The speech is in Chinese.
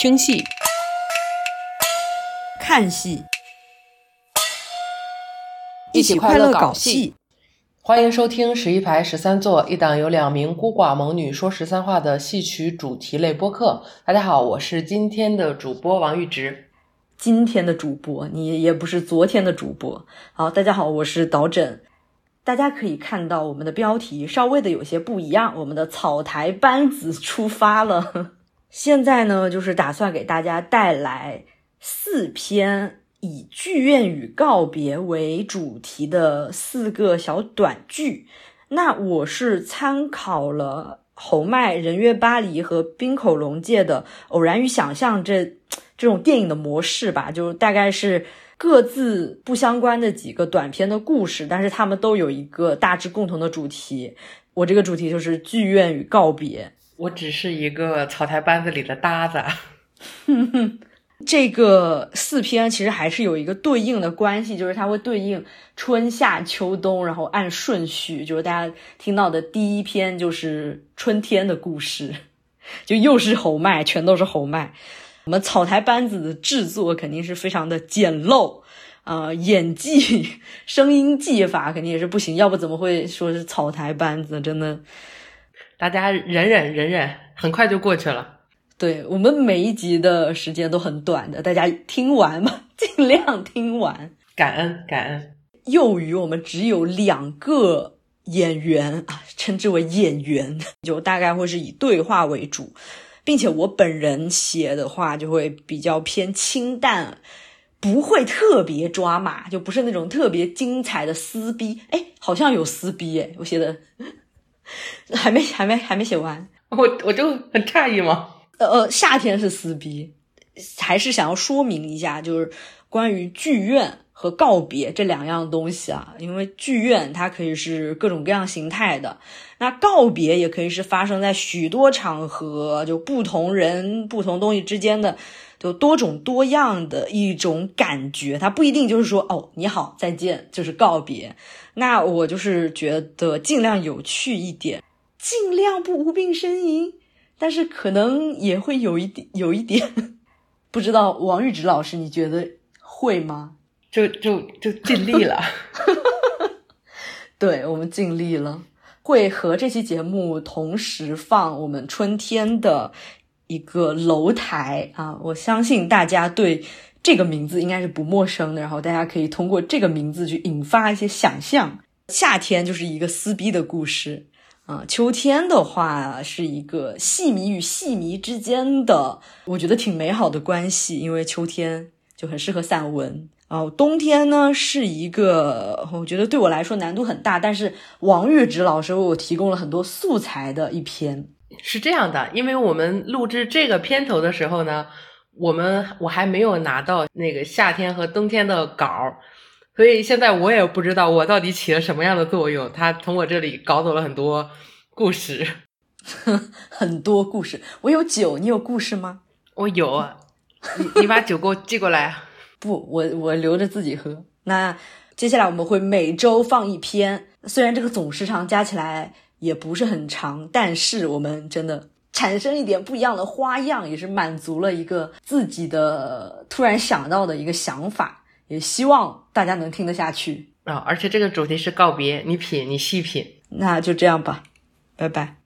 听戏、看戏，一起快乐搞戏。欢迎收听十一排十三座一档由两名孤寡猛女说十三话的戏曲主题类播客。大家好，我是今天的主播王玉直。今天的主播，你也不是昨天的主播。好，大家好，我是导诊。大家可以看到我们的标题稍微的有些不一样，我们的草台班子出发了。现在呢，就是打算给大家带来四篇以剧院与告别为主题的四个小短剧。那我是参考了侯麦《人约巴黎》和滨口龙介的《偶然与想象》这 这种电影的模式吧，就大概是。各自不相关的几个短片的故事，但是他们都有一个大致共同的主题。我这个主题就是剧院与告别。我只是一个草台班子里的搭子。这个四篇其实还是有一个对应的关系，就是它会对应春夏秋冬，然后按顺序，就是大家听到的第一篇就是春天的故事，就又是侯麦，全都是侯麦。我们草台班子的制作肯定是非常的简陋，啊，演技、声音技法肯定也是不行，要不怎么会说是草台班子？真的，大家忍忍忍忍，很快就过去了。对我们每一集的时间都很短的，大家听完嘛，尽量听完。感恩感恩。幼于我们只有两个演员啊，称之为演员，就大概会是以对话为主。并且我本人写的话就会比较偏清淡，不会特别抓马，就不是那种特别精彩的撕逼。哎，好像有撕逼哎，我写的 还没还没还没写完，我我就很诧异嘛。呃呃，夏天是撕逼，还是想要说明一下，就是关于剧院。和告别这两样东西啊，因为剧院它可以是各种各样形态的，那告别也可以是发生在许多场合，就不同人、不同东西之间的，就多种多样的一种感觉。它不一定就是说哦，你好，再见，就是告别。那我就是觉得尽量有趣一点，尽量不无病呻吟，但是可能也会有一点，有一点，不知道王玉直老师，你觉得会吗？就就就尽力了，对我们尽力了。会和这期节目同时放我们春天的一个楼台啊，我相信大家对这个名字应该是不陌生的。然后大家可以通过这个名字去引发一些想象。夏天就是一个撕逼的故事啊，秋天的话是一个戏迷与戏迷之间的，我觉得挺美好的关系，因为秋天就很适合散文。哦，冬天呢是一个，我觉得对我来说难度很大，但是王玉芝老师为我提供了很多素材的一篇。是这样的，因为我们录制这个片头的时候呢，我们我还没有拿到那个夏天和冬天的稿，所以现在我也不知道我到底起了什么样的作用。他从我这里搞走了很多故事，很多故事。我有酒，你有故事吗？我有，你你把酒给我寄过来。不，我我留着自己喝。那接下来我们会每周放一篇，虽然这个总时长加起来也不是很长，但是我们真的产生一点不一样的花样，也是满足了一个自己的突然想到的一个想法，也希望大家能听得下去啊！而且这个主题是告别，你品，你细品，那就这样吧，拜拜。